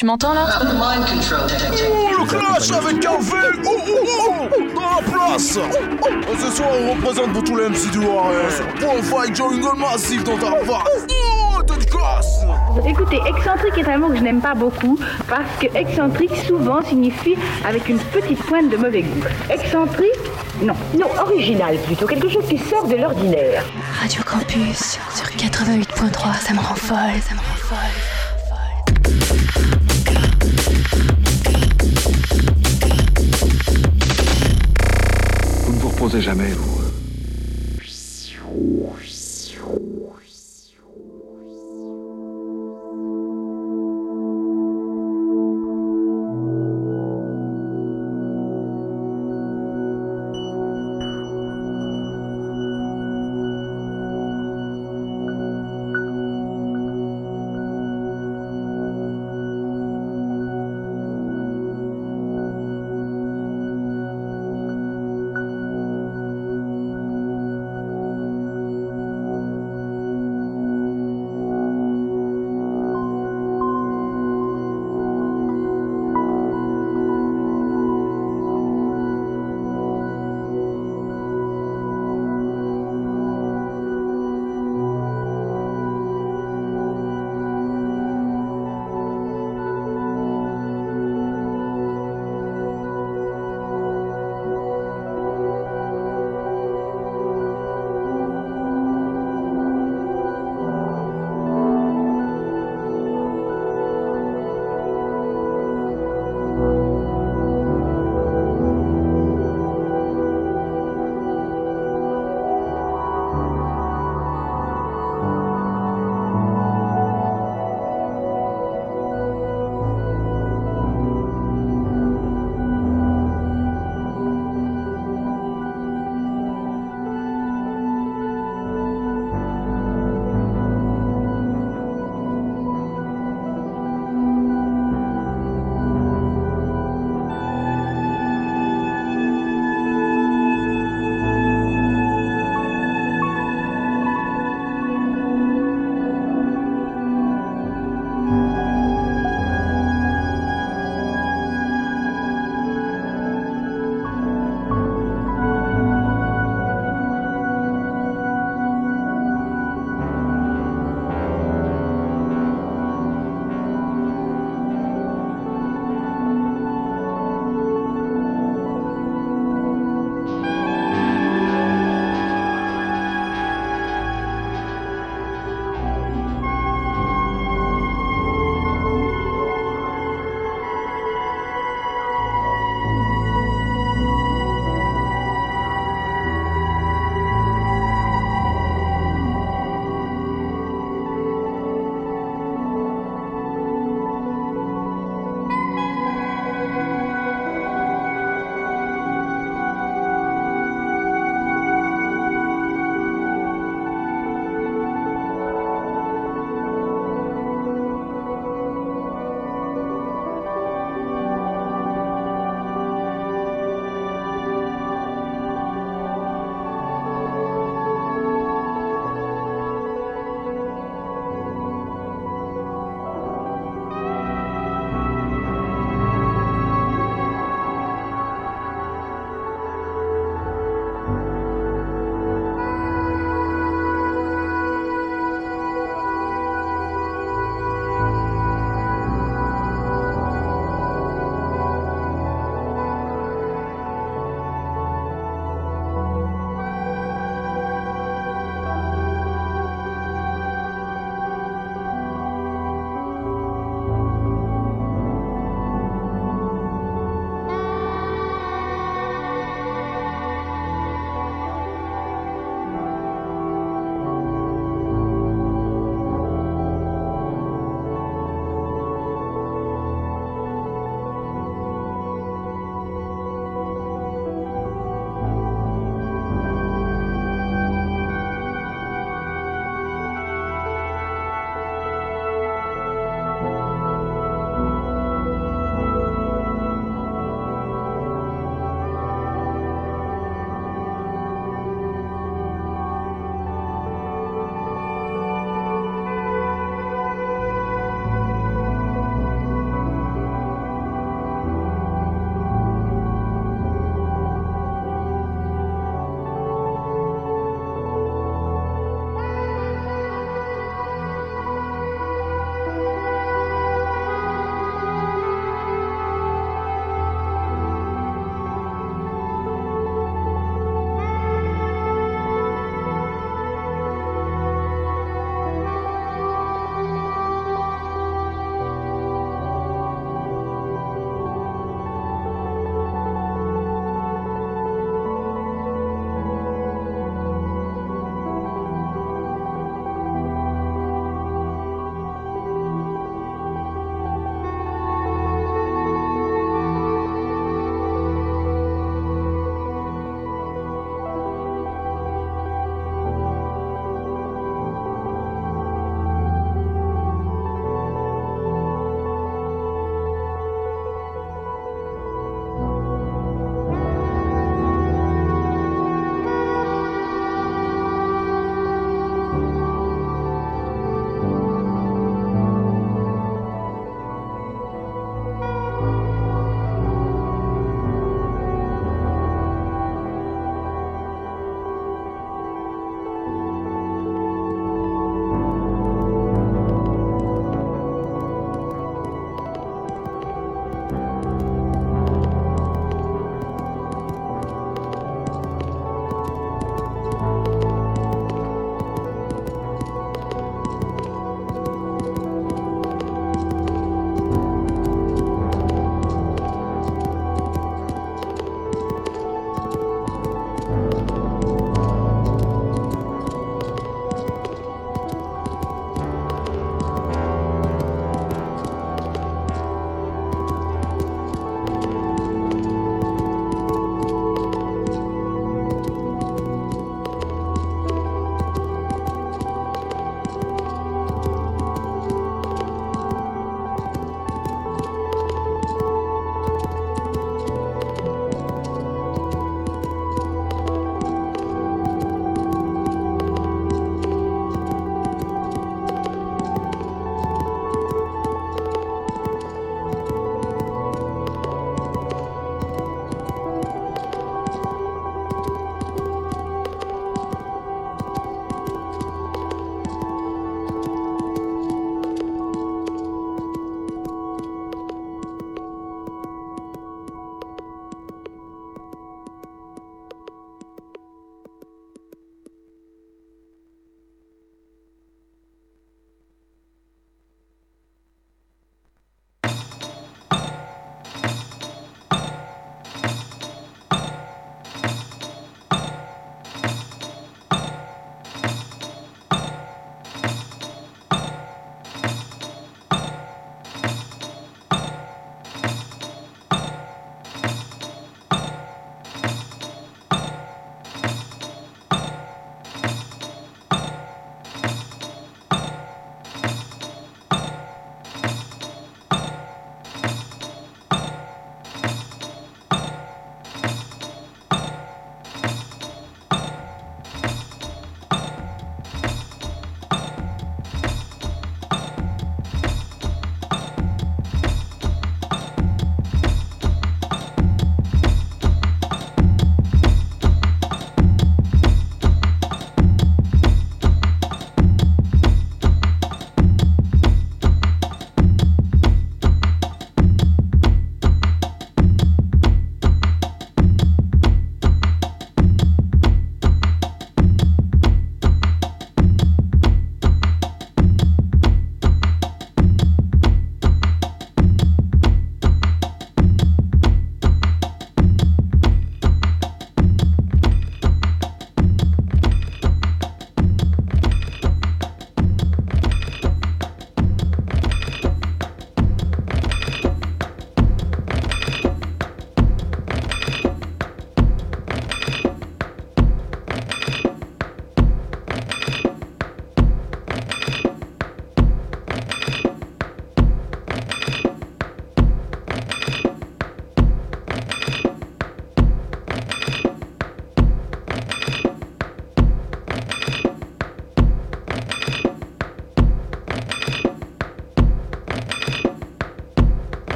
Tu m'entends là I'm the mind control detective. Oh, le clash avec Carvel Oh, oh, oh Dans la place Oh, Ce soir, on représente pour tous les MC du Loiret. Pour fight jungle massif dans ta face Oh, Écoutez, excentrique est un mot que je n'aime pas beaucoup parce que excentrique souvent signifie avec une petite pointe de mauvais goût. Excentrique Non. Non, original plutôt, quelque chose qui sort de l'ordinaire. Radio Campus sur 88.3, ça me rend folle, ça me rend folle. Jamais.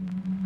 Mm-hmm.